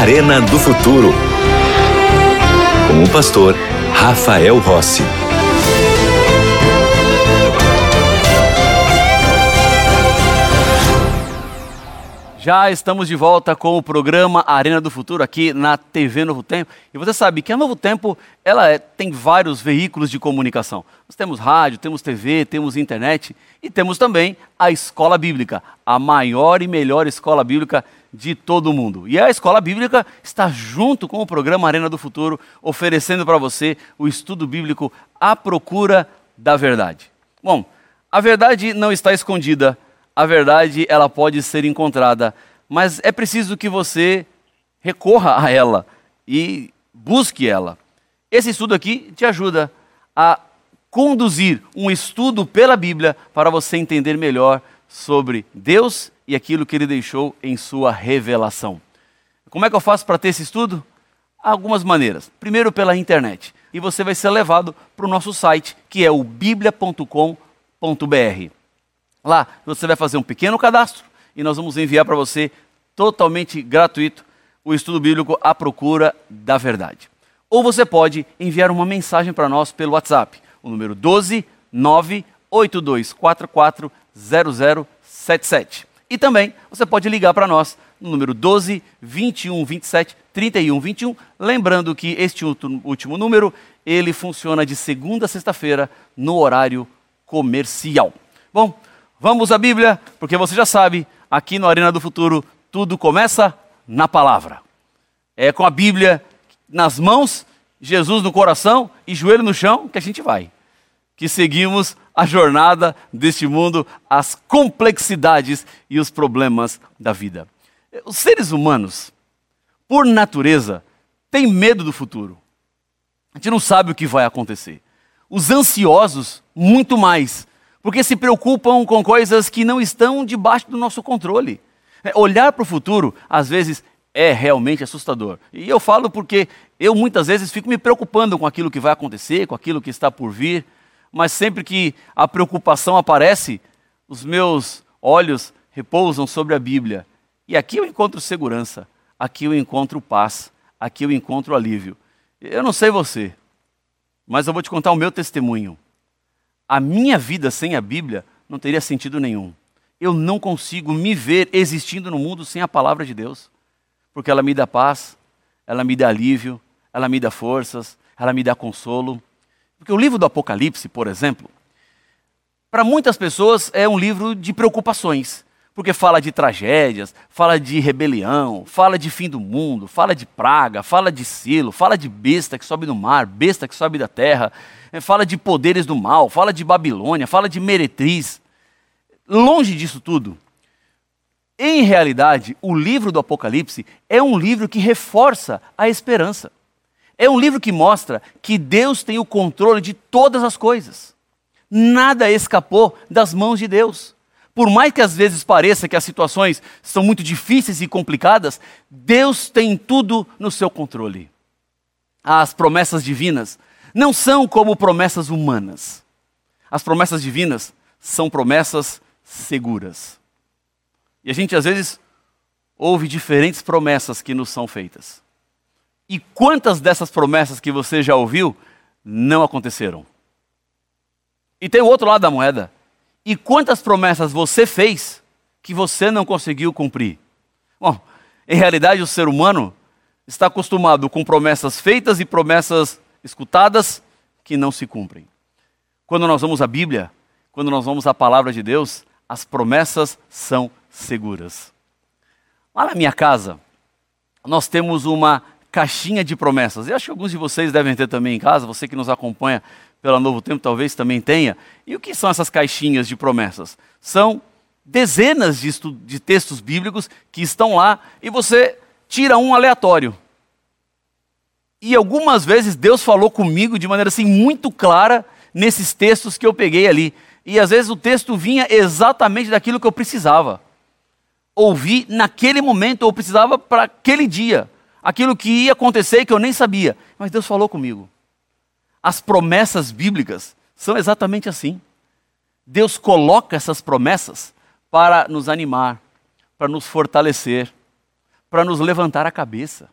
Arena do Futuro. Com o pastor Rafael Rossi. Já estamos de volta com o programa Arena do Futuro aqui na TV Novo Tempo. E você sabe que a Novo Tempo ela é, tem vários veículos de comunicação. Nós temos rádio, temos TV, temos internet e temos também a Escola Bíblica, a maior e melhor escola bíblica de todo o mundo. E a Escola Bíblica está junto com o programa Arena do Futuro, oferecendo para você o estudo bíblico à procura da verdade. Bom, a verdade não está escondida a verdade ela pode ser encontrada, mas é preciso que você recorra a ela e busque ela. Esse estudo aqui te ajuda a conduzir um estudo pela Bíblia para você entender melhor sobre Deus e aquilo que ele deixou em sua revelação. Como é que eu faço para ter esse estudo? Algumas maneiras. Primeiro, pela internet. E você vai ser levado para o nosso site, que é o biblia.com.br. Lá você vai fazer um pequeno cadastro e nós vamos enviar para você totalmente gratuito o estudo bíblico à procura da verdade. Ou você pode enviar uma mensagem para nós pelo WhatsApp, o número 12 98244 0077. E também você pode ligar para nós no número 12 21 27 31 21, lembrando que este último número, ele funciona de segunda a sexta-feira no horário comercial. Bom, Vamos à Bíblia, porque você já sabe, aqui no Arena do Futuro, tudo começa na palavra. É com a Bíblia nas mãos, Jesus no coração e joelho no chão que a gente vai. Que seguimos a jornada deste mundo, as complexidades e os problemas da vida. Os seres humanos, por natureza, têm medo do futuro. A gente não sabe o que vai acontecer. Os ansiosos, muito mais porque se preocupam com coisas que não estão debaixo do nosso controle. É, olhar para o futuro, às vezes, é realmente assustador. E eu falo porque eu muitas vezes fico me preocupando com aquilo que vai acontecer, com aquilo que está por vir, mas sempre que a preocupação aparece, os meus olhos repousam sobre a Bíblia. E aqui eu encontro segurança, aqui eu encontro paz, aqui eu encontro alívio. Eu não sei você, mas eu vou te contar o meu testemunho a minha vida sem a Bíblia não teria sentido nenhum. Eu não consigo me ver existindo no mundo sem a palavra de Deus, porque ela me dá paz, ela me dá alívio, ela me dá forças, ela me dá consolo. Porque o livro do Apocalipse, por exemplo, para muitas pessoas é um livro de preocupações, porque fala de tragédias, fala de rebelião, fala de fim do mundo, fala de praga, fala de silo, fala de besta que sobe no mar, besta que sobe da terra, é, fala de poderes do mal, fala de Babilônia, fala de meretriz. Longe disso tudo. Em realidade, o livro do Apocalipse é um livro que reforça a esperança. É um livro que mostra que Deus tem o controle de todas as coisas. Nada escapou das mãos de Deus. Por mais que às vezes pareça que as situações são muito difíceis e complicadas, Deus tem tudo no seu controle. As promessas divinas não são como promessas humanas. As promessas divinas são promessas seguras. E a gente às vezes ouve diferentes promessas que nos são feitas. E quantas dessas promessas que você já ouviu não aconteceram? E tem o outro lado da moeda. E quantas promessas você fez que você não conseguiu cumprir? Bom, em realidade, o ser humano está acostumado com promessas feitas e promessas escutadas que não se cumprem. Quando nós vamos à Bíblia, quando nós vamos à palavra de Deus, as promessas são seguras. Lá na minha casa, nós temos uma caixinha de promessas. Eu acho que alguns de vocês devem ter também em casa, você que nos acompanha pela Novo Tempo talvez também tenha. E o que são essas caixinhas de promessas? São dezenas de, de textos bíblicos que estão lá e você tira um aleatório. E algumas vezes Deus falou comigo de maneira assim muito clara nesses textos que eu peguei ali. E às vezes o texto vinha exatamente daquilo que eu precisava. Ouvir naquele momento, ou precisava para aquele dia. Aquilo que ia acontecer que eu nem sabia. Mas Deus falou comigo. As promessas bíblicas são exatamente assim. Deus coloca essas promessas para nos animar, para nos fortalecer, para nos levantar a cabeça,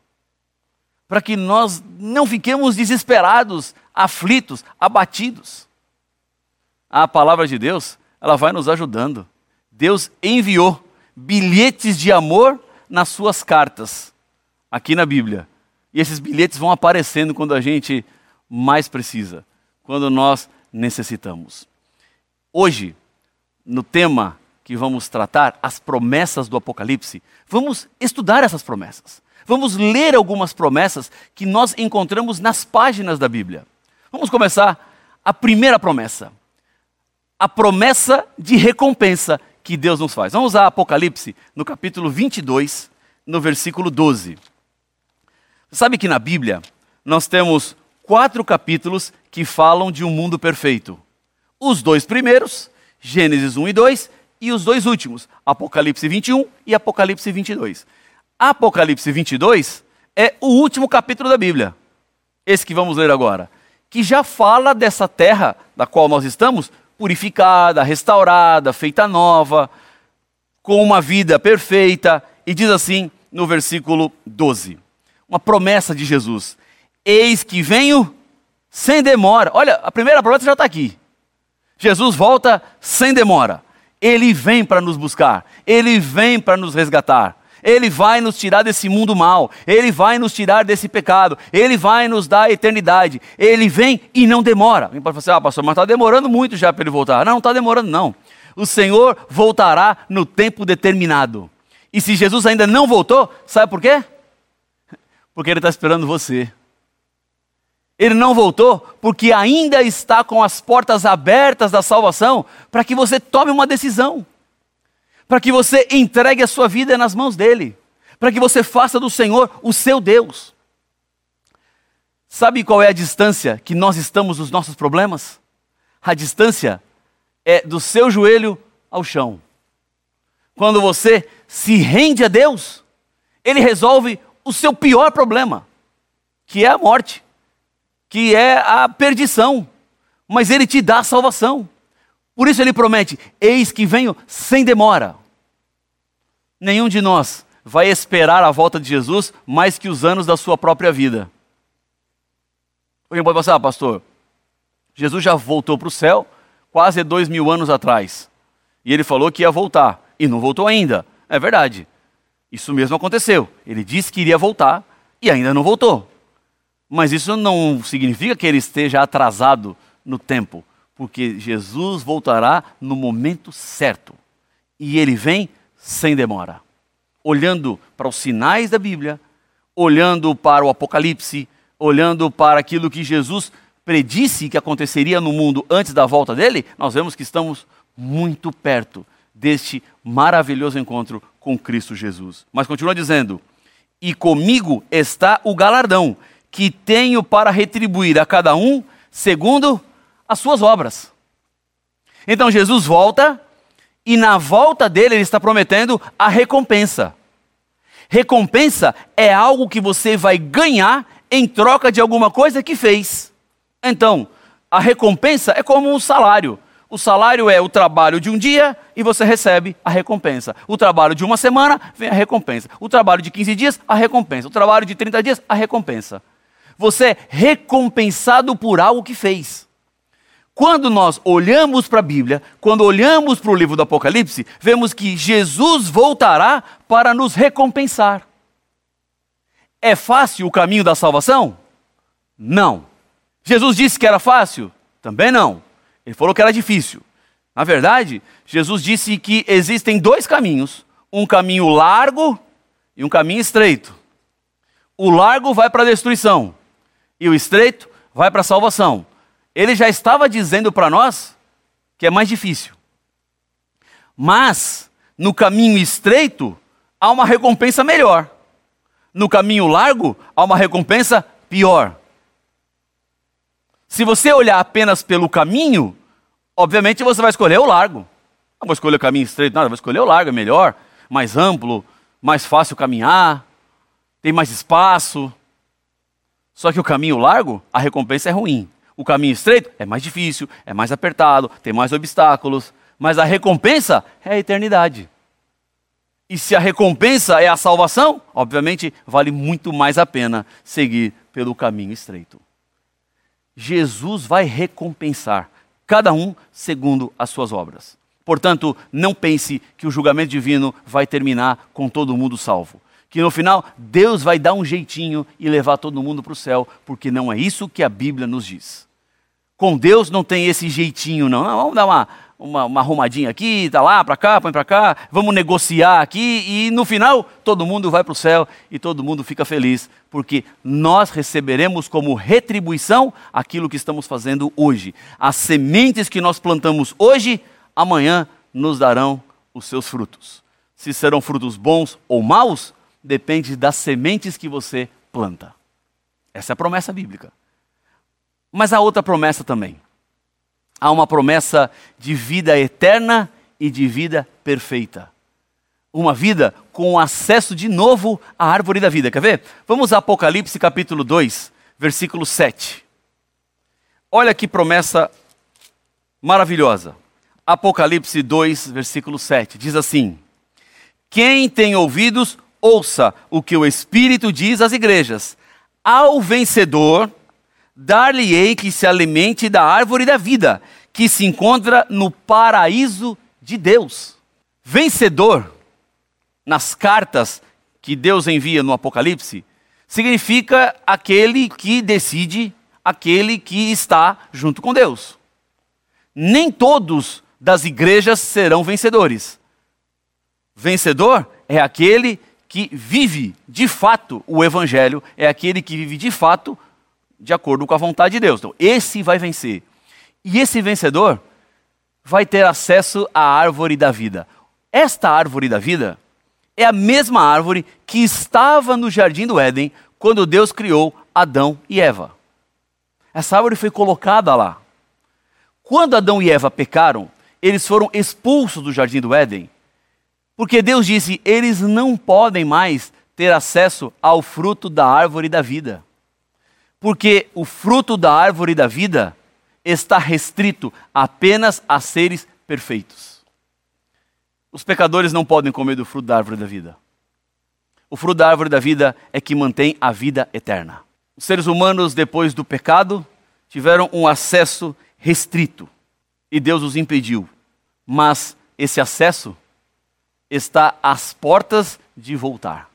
para que nós não fiquemos desesperados, aflitos, abatidos. A palavra de Deus, ela vai nos ajudando. Deus enviou bilhetes de amor nas suas cartas, aqui na Bíblia. E esses bilhetes vão aparecendo quando a gente mais precisa, quando nós necessitamos. Hoje, no tema que vamos tratar, as promessas do Apocalipse, vamos estudar essas promessas. Vamos ler algumas promessas que nós encontramos nas páginas da Bíblia. Vamos começar a primeira promessa. A promessa de recompensa que Deus nos faz. Vamos a Apocalipse, no capítulo 22, no versículo 12. Sabe que na Bíblia nós temos quatro capítulos que falam de um mundo perfeito. Os dois primeiros, Gênesis 1 e 2, e os dois últimos, Apocalipse 21 e Apocalipse 22. Apocalipse 22 é o último capítulo da Bíblia, esse que vamos ler agora, que já fala dessa terra da qual nós estamos, purificada, restaurada, feita nova, com uma vida perfeita, e diz assim no versículo 12: uma promessa de Jesus: Eis que venho sem demora. Olha, a primeira promessa já está aqui. Jesus volta sem demora. Ele vem para nos buscar, ele vem para nos resgatar. Ele vai nos tirar desse mundo mal, Ele vai nos tirar desse pecado, Ele vai nos dar a eternidade. Ele vem e não demora. Alguém pode falar assim, ah, pastor, mas está demorando muito já para ele voltar. Não, não está demorando, não. O Senhor voltará no tempo determinado. E se Jesus ainda não voltou, sabe por quê? Porque Ele está esperando você. Ele não voltou porque ainda está com as portas abertas da salvação para que você tome uma decisão, para que você entregue a sua vida nas mãos dele, para que você faça do Senhor o seu Deus. Sabe qual é a distância que nós estamos dos nossos problemas? A distância é do seu joelho ao chão. Quando você se rende a Deus, Ele resolve o seu pior problema, que é a morte que é a perdição, mas ele te dá a salvação. Por isso ele promete: Eis que venho sem demora. Nenhum de nós vai esperar a volta de Jesus mais que os anos da sua própria vida. Alguém pode pensar, ah, pastor, Jesus já voltou para o céu quase dois mil anos atrás. E ele falou que ia voltar. E não voltou ainda. É verdade. Isso mesmo aconteceu. Ele disse que iria voltar e ainda não voltou. Mas isso não significa que ele esteja atrasado no tempo, porque Jesus voltará no momento certo. E ele vem sem demora. Olhando para os sinais da Bíblia, olhando para o Apocalipse, olhando para aquilo que Jesus predisse que aconteceria no mundo antes da volta dele, nós vemos que estamos muito perto deste maravilhoso encontro com Cristo Jesus. Mas continua dizendo: E comigo está o galardão que tenho para retribuir a cada um segundo as suas obras. Então Jesus volta e na volta dele ele está prometendo a recompensa. Recompensa é algo que você vai ganhar em troca de alguma coisa que fez. Então, a recompensa é como um salário. O salário é o trabalho de um dia e você recebe a recompensa. O trabalho de uma semana vem a recompensa. O trabalho de 15 dias, a recompensa. O trabalho de 30 dias, a recompensa. Você é recompensado por algo que fez. Quando nós olhamos para a Bíblia, quando olhamos para o livro do Apocalipse, vemos que Jesus voltará para nos recompensar. É fácil o caminho da salvação? Não. Jesus disse que era fácil? Também não. Ele falou que era difícil. Na verdade, Jesus disse que existem dois caminhos: um caminho largo e um caminho estreito. O largo vai para a destruição, e o estreito vai para a salvação. Ele já estava dizendo para nós que é mais difícil. Mas, no caminho estreito, há uma recompensa melhor. No caminho largo, há uma recompensa pior. Se você olhar apenas pelo caminho, obviamente você vai escolher o largo. Não vou escolher o caminho estreito, nada, vou escolher o largo, é melhor, mais amplo, mais fácil caminhar, tem mais espaço. Só que o caminho largo, a recompensa é ruim. O caminho estreito é mais difícil, é mais apertado, tem mais obstáculos. Mas a recompensa é a eternidade. E se a recompensa é a salvação, obviamente vale muito mais a pena seguir pelo caminho estreito. Jesus vai recompensar cada um segundo as suas obras. Portanto, não pense que o julgamento divino vai terminar com todo mundo salvo. Que no final Deus vai dar um jeitinho e levar todo mundo para o céu, porque não é isso que a Bíblia nos diz. Com Deus não tem esse jeitinho, não. não vamos dar uma, uma, uma arrumadinha aqui, tá lá, para cá, põe para cá, vamos negociar aqui e no final todo mundo vai para o céu e todo mundo fica feliz, porque nós receberemos como retribuição aquilo que estamos fazendo hoje. As sementes que nós plantamos hoje amanhã nos darão os seus frutos. Se serão frutos bons ou maus, depende das sementes que você planta. Essa é a promessa bíblica. Mas há outra promessa também. Há uma promessa de vida eterna e de vida perfeita. Uma vida com acesso de novo à árvore da vida. Quer ver? Vamos a Apocalipse capítulo 2, versículo 7. Olha que promessa maravilhosa. Apocalipse 2, versículo 7. Diz assim: Quem tem ouvidos, ouça o que o Espírito diz às igrejas. Ao vencedor, dar-lhe-ei que se alimente da árvore da vida, que se encontra no paraíso de Deus. Vencedor, nas cartas que Deus envia no Apocalipse, significa aquele que decide, aquele que está junto com Deus. Nem todos das igrejas serão vencedores. Vencedor é aquele que vive de fato o evangelho, é aquele que vive de fato de acordo com a vontade de Deus. Então, esse vai vencer. E esse vencedor vai ter acesso à árvore da vida. Esta árvore da vida é a mesma árvore que estava no jardim do Éden quando Deus criou Adão e Eva. Essa árvore foi colocada lá. Quando Adão e Eva pecaram, eles foram expulsos do jardim do Éden, porque Deus disse: eles não podem mais ter acesso ao fruto da árvore da vida. Porque o fruto da árvore da vida está restrito apenas a seres perfeitos. Os pecadores não podem comer do fruto da árvore da vida. O fruto da árvore da vida é que mantém a vida eterna. Os seres humanos, depois do pecado, tiveram um acesso restrito e Deus os impediu. Mas esse acesso está às portas de voltar.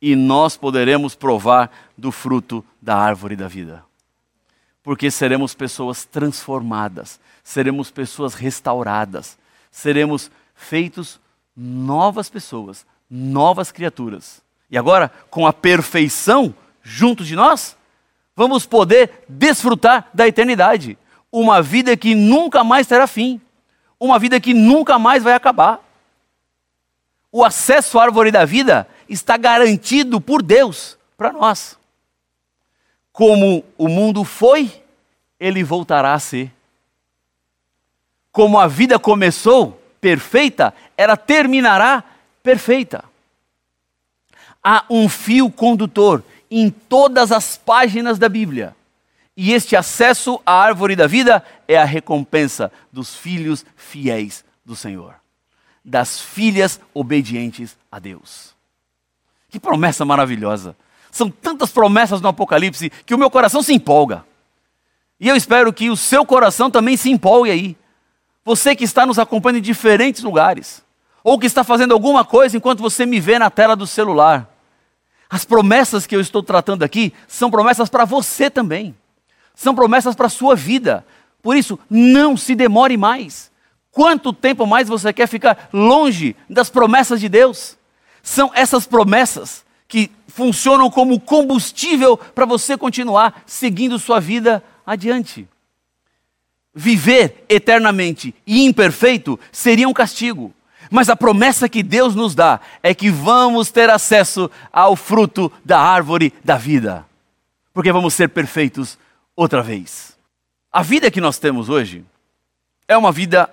E nós poderemos provar do fruto da árvore da vida. Porque seremos pessoas transformadas, seremos pessoas restauradas, seremos feitos novas pessoas, novas criaturas. E agora, com a perfeição junto de nós, vamos poder desfrutar da eternidade uma vida que nunca mais terá fim, uma vida que nunca mais vai acabar. O acesso à árvore da vida está garantido por Deus para nós. Como o mundo foi, ele voltará a ser. Como a vida começou perfeita, ela terminará perfeita. Há um fio condutor em todas as páginas da Bíblia e este acesso à árvore da vida é a recompensa dos filhos fiéis do Senhor, das filhas obedientes a Deus. Que promessa maravilhosa! São tantas promessas no Apocalipse que o meu coração se empolga. E eu espero que o seu coração também se empolgue aí. Você que está nos acompanhando em diferentes lugares, ou que está fazendo alguma coisa enquanto você me vê na tela do celular. As promessas que eu estou tratando aqui são promessas para você também são promessas para a sua vida. Por isso, não se demore mais. Quanto tempo mais você quer ficar longe das promessas de Deus? São essas promessas que funcionam como combustível para você continuar seguindo sua vida adiante. Viver eternamente e imperfeito seria um castigo. Mas a promessa que Deus nos dá é que vamos ter acesso ao fruto da árvore da vida. Porque vamos ser perfeitos outra vez. A vida que nós temos hoje é uma vida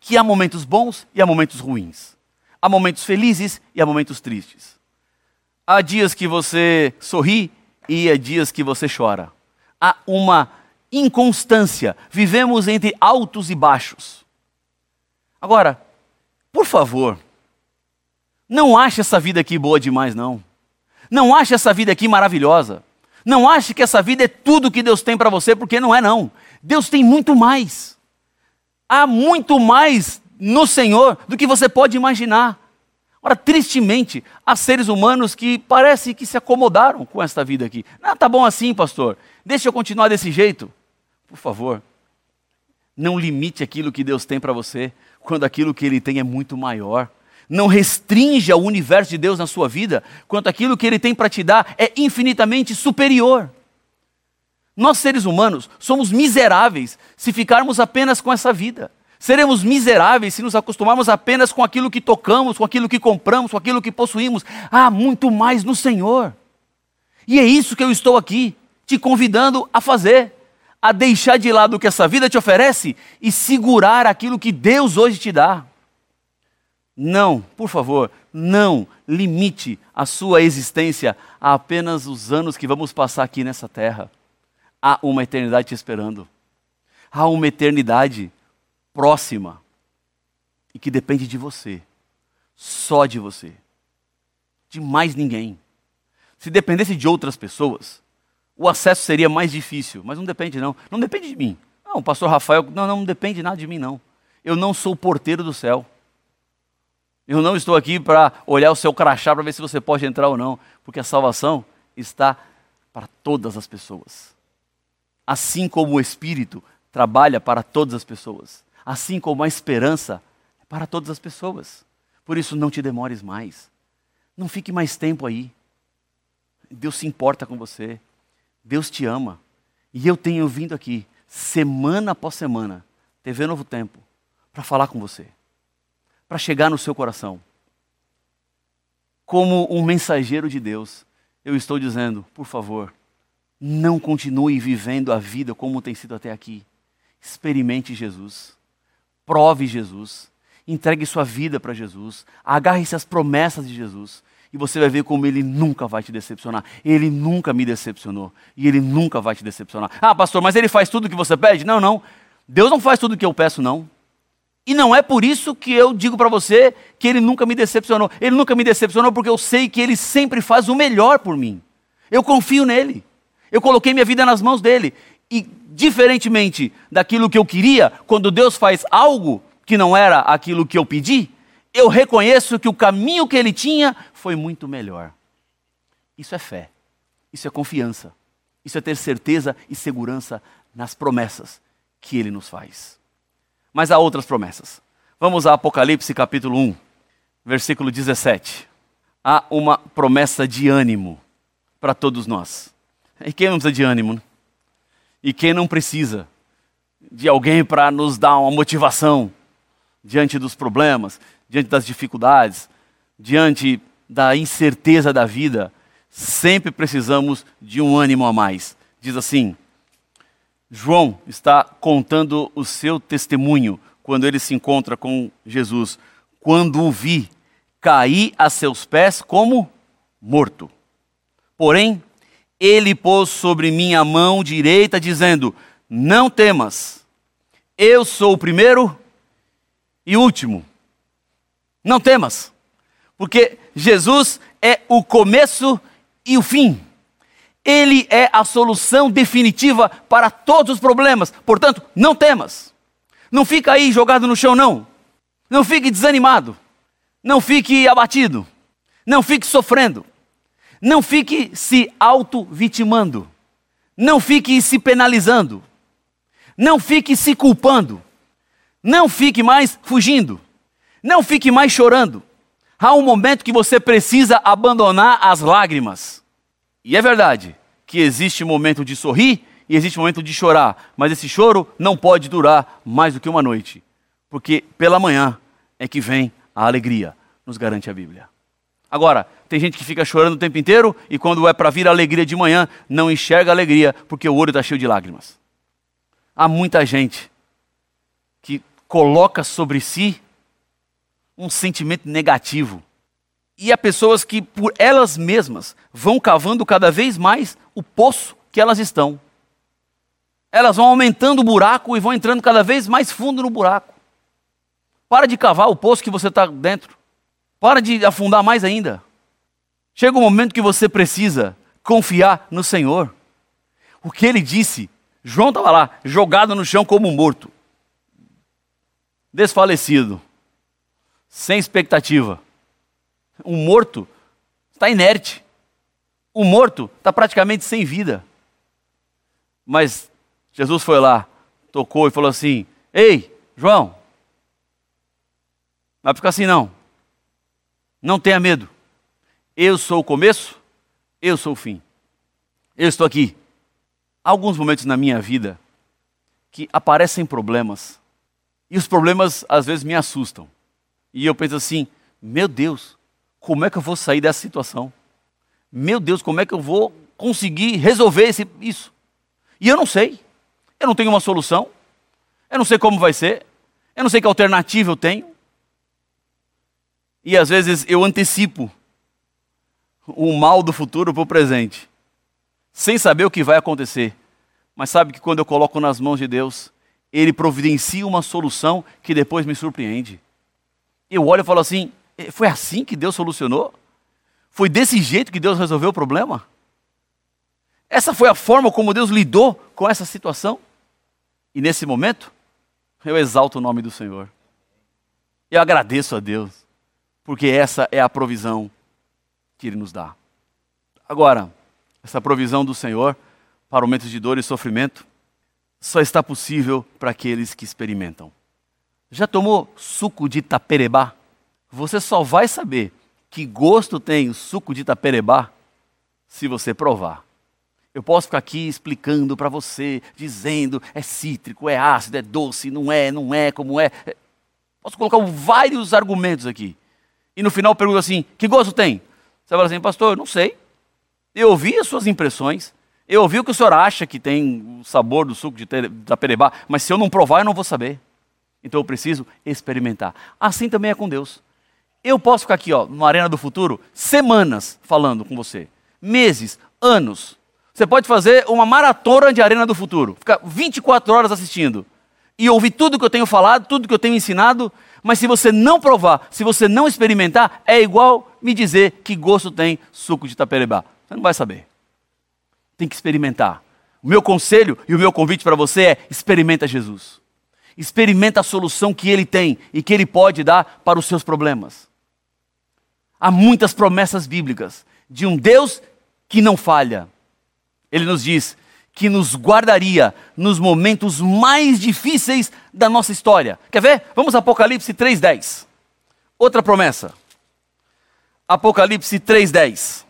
que há momentos bons e há momentos ruins. Há momentos felizes e há momentos tristes. Há dias que você sorri e há dias que você chora. Há uma inconstância. Vivemos entre altos e baixos. Agora, por favor, Não ache essa vida aqui boa demais, não. Não ache essa vida aqui maravilhosa. Não ache que essa vida é tudo que Deus tem para você, porque não é, não. Deus tem muito mais. Há muito mais no Senhor do que você pode imaginar. Ora, tristemente, há seres humanos que parece que se acomodaram com esta vida aqui. Não, tá bom assim, pastor. Deixa eu continuar desse jeito. Por favor, não limite aquilo que Deus tem para você, quando aquilo que Ele tem é muito maior. Não restrinja o universo de Deus na sua vida, quando aquilo que Ele tem para te dar é infinitamente superior. Nós, seres humanos, somos miseráveis se ficarmos apenas com essa vida. Seremos miseráveis se nos acostumarmos apenas com aquilo que tocamos, com aquilo que compramos, com aquilo que possuímos. Há muito mais no Senhor. E é isso que eu estou aqui te convidando a fazer, a deixar de lado o que essa vida te oferece e segurar aquilo que Deus hoje te dá. Não, por favor, não limite a sua existência a apenas os anos que vamos passar aqui nessa terra. Há uma eternidade te esperando. Há uma eternidade próxima e que depende de você, só de você, de mais ninguém. Se dependesse de outras pessoas, o acesso seria mais difícil, mas não depende não, não depende de mim. Não, pastor Rafael, não, não depende nada de mim não. Eu não sou o porteiro do céu. Eu não estou aqui para olhar o seu crachá para ver se você pode entrar ou não, porque a salvação está para todas as pessoas. Assim como o Espírito trabalha para todas as pessoas assim como a esperança é para todas as pessoas. Por isso, não te demores mais. Não fique mais tempo aí. Deus se importa com você. Deus te ama. E eu tenho vindo aqui, semana após semana, TV Novo Tempo, para falar com você, para chegar no seu coração. Como um mensageiro de Deus, eu estou dizendo, por favor, não continue vivendo a vida como tem sido até aqui. Experimente Jesus. Prove Jesus. Entregue sua vida para Jesus. Agarre-se às promessas de Jesus. E você vai ver como ele nunca vai te decepcionar. Ele nunca me decepcionou. E ele nunca vai te decepcionar. Ah, pastor, mas ele faz tudo o que você pede? Não, não. Deus não faz tudo o que eu peço, não. E não é por isso que eu digo para você que ele nunca me decepcionou. Ele nunca me decepcionou porque eu sei que ele sempre faz o melhor por mim. Eu confio nele. Eu coloquei minha vida nas mãos dele. E diferentemente daquilo que eu queria, quando Deus faz algo que não era aquilo que eu pedi, eu reconheço que o caminho que ele tinha foi muito melhor. Isso é fé, isso é confiança, isso é ter certeza e segurança nas promessas que ele nos faz. Mas há outras promessas. Vamos a Apocalipse capítulo 1, versículo 17. Há uma promessa de ânimo para todos nós. E quem não precisa de ânimo? E quem não precisa de alguém para nos dar uma motivação diante dos problemas, diante das dificuldades, diante da incerteza da vida, sempre precisamos de um ânimo a mais. Diz assim: João está contando o seu testemunho quando ele se encontra com Jesus. Quando o vi, caí a seus pés como morto. Porém, ele pôs sobre mim a mão direita, dizendo: Não temas, eu sou o primeiro e último. Não temas, porque Jesus é o começo e o fim. Ele é a solução definitiva para todos os problemas. Portanto, não temas. Não fica aí jogado no chão, não. Não fique desanimado. Não fique abatido. Não fique sofrendo. Não fique se auto-vitimando. Não fique se penalizando. Não fique se culpando. Não fique mais fugindo. Não fique mais chorando. Há um momento que você precisa abandonar as lágrimas. E é verdade que existe momento de sorrir e existe momento de chorar, mas esse choro não pode durar mais do que uma noite, porque pela manhã é que vem a alegria, nos garante a Bíblia. Agora, tem gente que fica chorando o tempo inteiro e quando é para vir a alegria de manhã, não enxerga a alegria porque o olho está cheio de lágrimas. Há muita gente que coloca sobre si um sentimento negativo. E há pessoas que, por elas mesmas, vão cavando cada vez mais o poço que elas estão. Elas vão aumentando o buraco e vão entrando cada vez mais fundo no buraco. Para de cavar o poço que você está dentro. Para de afundar mais ainda. Chega um momento que você precisa confiar no Senhor. O que ele disse, João estava lá, jogado no chão como morto, desfalecido, sem expectativa. Um morto está inerte. O morto está praticamente sem vida. Mas Jesus foi lá, tocou e falou assim: Ei, João, não vai ficar assim não. Não tenha medo. Eu sou o começo, eu sou o fim. Eu estou aqui. Há alguns momentos na minha vida que aparecem problemas. E os problemas às vezes me assustam. E eu penso assim: meu Deus, como é que eu vou sair dessa situação? Meu Deus, como é que eu vou conseguir resolver esse, isso? E eu não sei. Eu não tenho uma solução. Eu não sei como vai ser. Eu não sei que alternativa eu tenho. E às vezes eu antecipo o mal do futuro para o presente, sem saber o que vai acontecer. Mas sabe que quando eu coloco nas mãos de Deus, Ele providencia uma solução que depois me surpreende. Eu olho e falo assim: é, foi assim que Deus solucionou? Foi desse jeito que Deus resolveu o problema? Essa foi a forma como Deus lidou com essa situação? E nesse momento, eu exalto o nome do Senhor. Eu agradeço a Deus, porque essa é a provisão que Ele nos dá. Agora, essa provisão do Senhor para momentos de dor e sofrimento só está possível para aqueles que experimentam. Já tomou suco de taperebá? Você só vai saber que gosto tem o suco de taperebá se você provar. Eu posso ficar aqui explicando para você, dizendo é cítrico, é ácido, é doce, não é, não é, como é. Posso colocar vários argumentos aqui. E no final eu pergunto assim: que gosto tem? Você fala assim, pastor, não sei. Eu ouvi as suas impressões. Eu ouvi o que o senhor acha que tem o sabor do suco de taperebá, mas se eu não provar, eu não vou saber. Então eu preciso experimentar. Assim também é com Deus. Eu posso ficar aqui, ó, na Arena do Futuro, semanas falando com você. Meses, anos. Você pode fazer uma maratona de Arena do Futuro, ficar 24 horas assistindo e ouvir tudo que eu tenho falado, tudo que eu tenho ensinado, mas se você não provar, se você não experimentar, é igual me dizer que gosto tem suco de taperebá. Você não vai saber. Tem que experimentar. O meu conselho e o meu convite para você é: experimenta Jesus. Experimenta a solução que ele tem e que ele pode dar para os seus problemas. Há muitas promessas bíblicas de um Deus que não falha ele nos diz que nos guardaria nos momentos mais difíceis da nossa história. Quer ver? Vamos Apocalipse 3:10. Outra promessa. Apocalipse 3:10.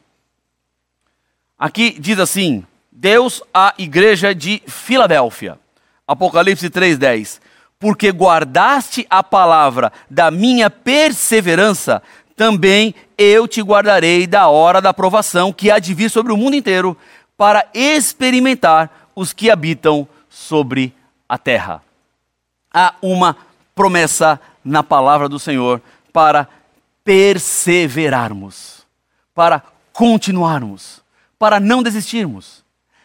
Aqui diz assim: Deus à igreja de Filadélfia. Apocalipse 3:10. Porque guardaste a palavra da minha perseverança, também eu te guardarei da hora da provação que há de vir sobre o mundo inteiro para experimentar os que habitam sobre a terra. Há uma promessa na palavra do Senhor para perseverarmos, para continuarmos, para não desistirmos.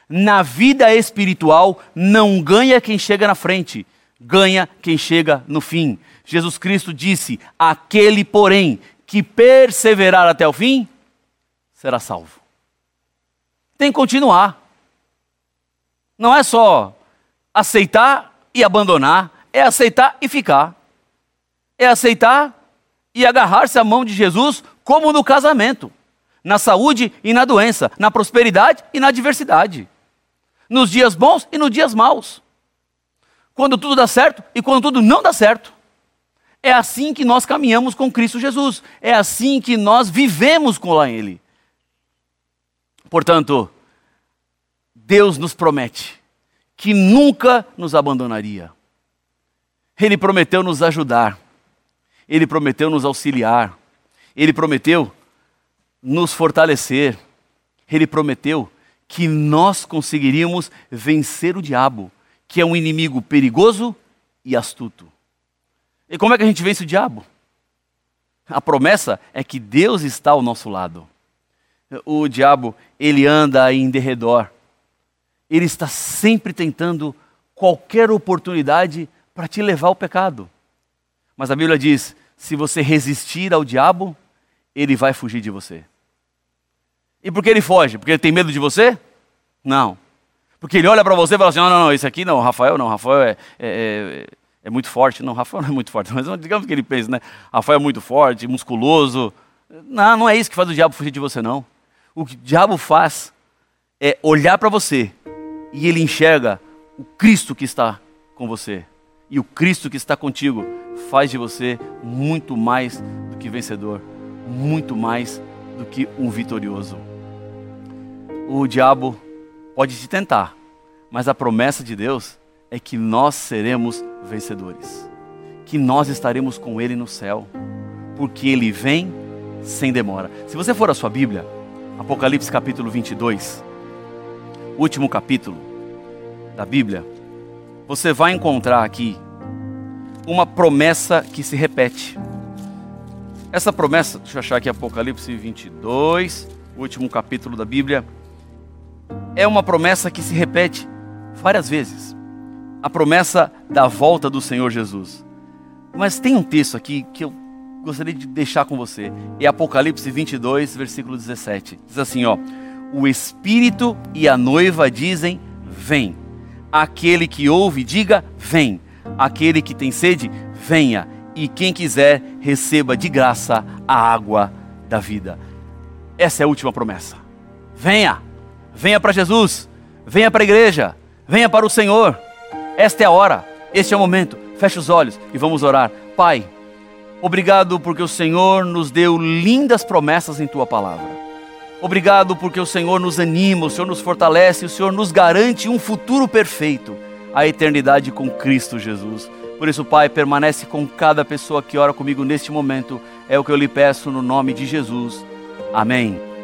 Na vida espiritual, não ganha quem chega na frente, ganha quem chega no fim. Jesus Cristo disse: Aquele, porém, que perseverar até o fim, será salvo tem que continuar. Não é só aceitar e abandonar, é aceitar e ficar. É aceitar e agarrar-se à mão de Jesus, como no casamento, na saúde e na doença, na prosperidade e na adversidade, nos dias bons e nos dias maus, quando tudo dá certo e quando tudo não dá certo. É assim que nós caminhamos com Cristo Jesus, é assim que nós vivemos com Ele. Portanto, Deus nos promete que nunca nos abandonaria. Ele prometeu nos ajudar, ele prometeu nos auxiliar, ele prometeu nos fortalecer, ele prometeu que nós conseguiríamos vencer o diabo, que é um inimigo perigoso e astuto. E como é que a gente vence o diabo? A promessa é que Deus está ao nosso lado o diabo, ele anda em derredor. Ele está sempre tentando qualquer oportunidade para te levar ao pecado. Mas a Bíblia diz: se você resistir ao diabo, ele vai fugir de você. E por que ele foge? Porque ele tem medo de você? Não. Porque ele olha para você e fala assim: não, não, não, esse aqui não, Rafael não, Rafael é, é, é, é, muito forte. Não, Rafael não é muito forte, mas digamos que ele pensa, né? Rafael é muito forte, musculoso. Não, não é isso que faz o diabo fugir de você, não. O que o diabo faz é olhar para você e ele enxerga o Cristo que está com você. E o Cristo que está contigo faz de você muito mais do que vencedor, muito mais do que um vitorioso o diabo pode te tentar, mas a promessa de Deus é que nós seremos vencedores, que nós estaremos com Ele no céu, porque Ele vem sem demora. Se você for a sua Bíblia, Apocalipse capítulo 22, último capítulo da Bíblia, você vai encontrar aqui uma promessa que se repete. Essa promessa, deixa eu achar aqui Apocalipse 22, último capítulo da Bíblia é uma promessa que se repete várias vezes. A promessa da volta do Senhor Jesus. Mas tem um texto aqui que eu gostaria de deixar com você. É Apocalipse 22, versículo 17. Diz assim, ó: O espírito e a noiva dizem: Vem. Aquele que ouve, diga: Vem. Aquele que tem sede, venha. E quem quiser, receba de graça a água da vida. Essa é a última promessa. Venha. Venha para Jesus, venha para a igreja, venha para o Senhor. Esta é a hora, este é o momento. Feche os olhos e vamos orar. Pai, obrigado porque o Senhor nos deu lindas promessas em tua palavra. Obrigado porque o Senhor nos anima, o Senhor nos fortalece, o Senhor nos garante um futuro perfeito, a eternidade com Cristo Jesus. Por isso, Pai, permanece com cada pessoa que ora comigo neste momento. É o que eu lhe peço no nome de Jesus. Amém.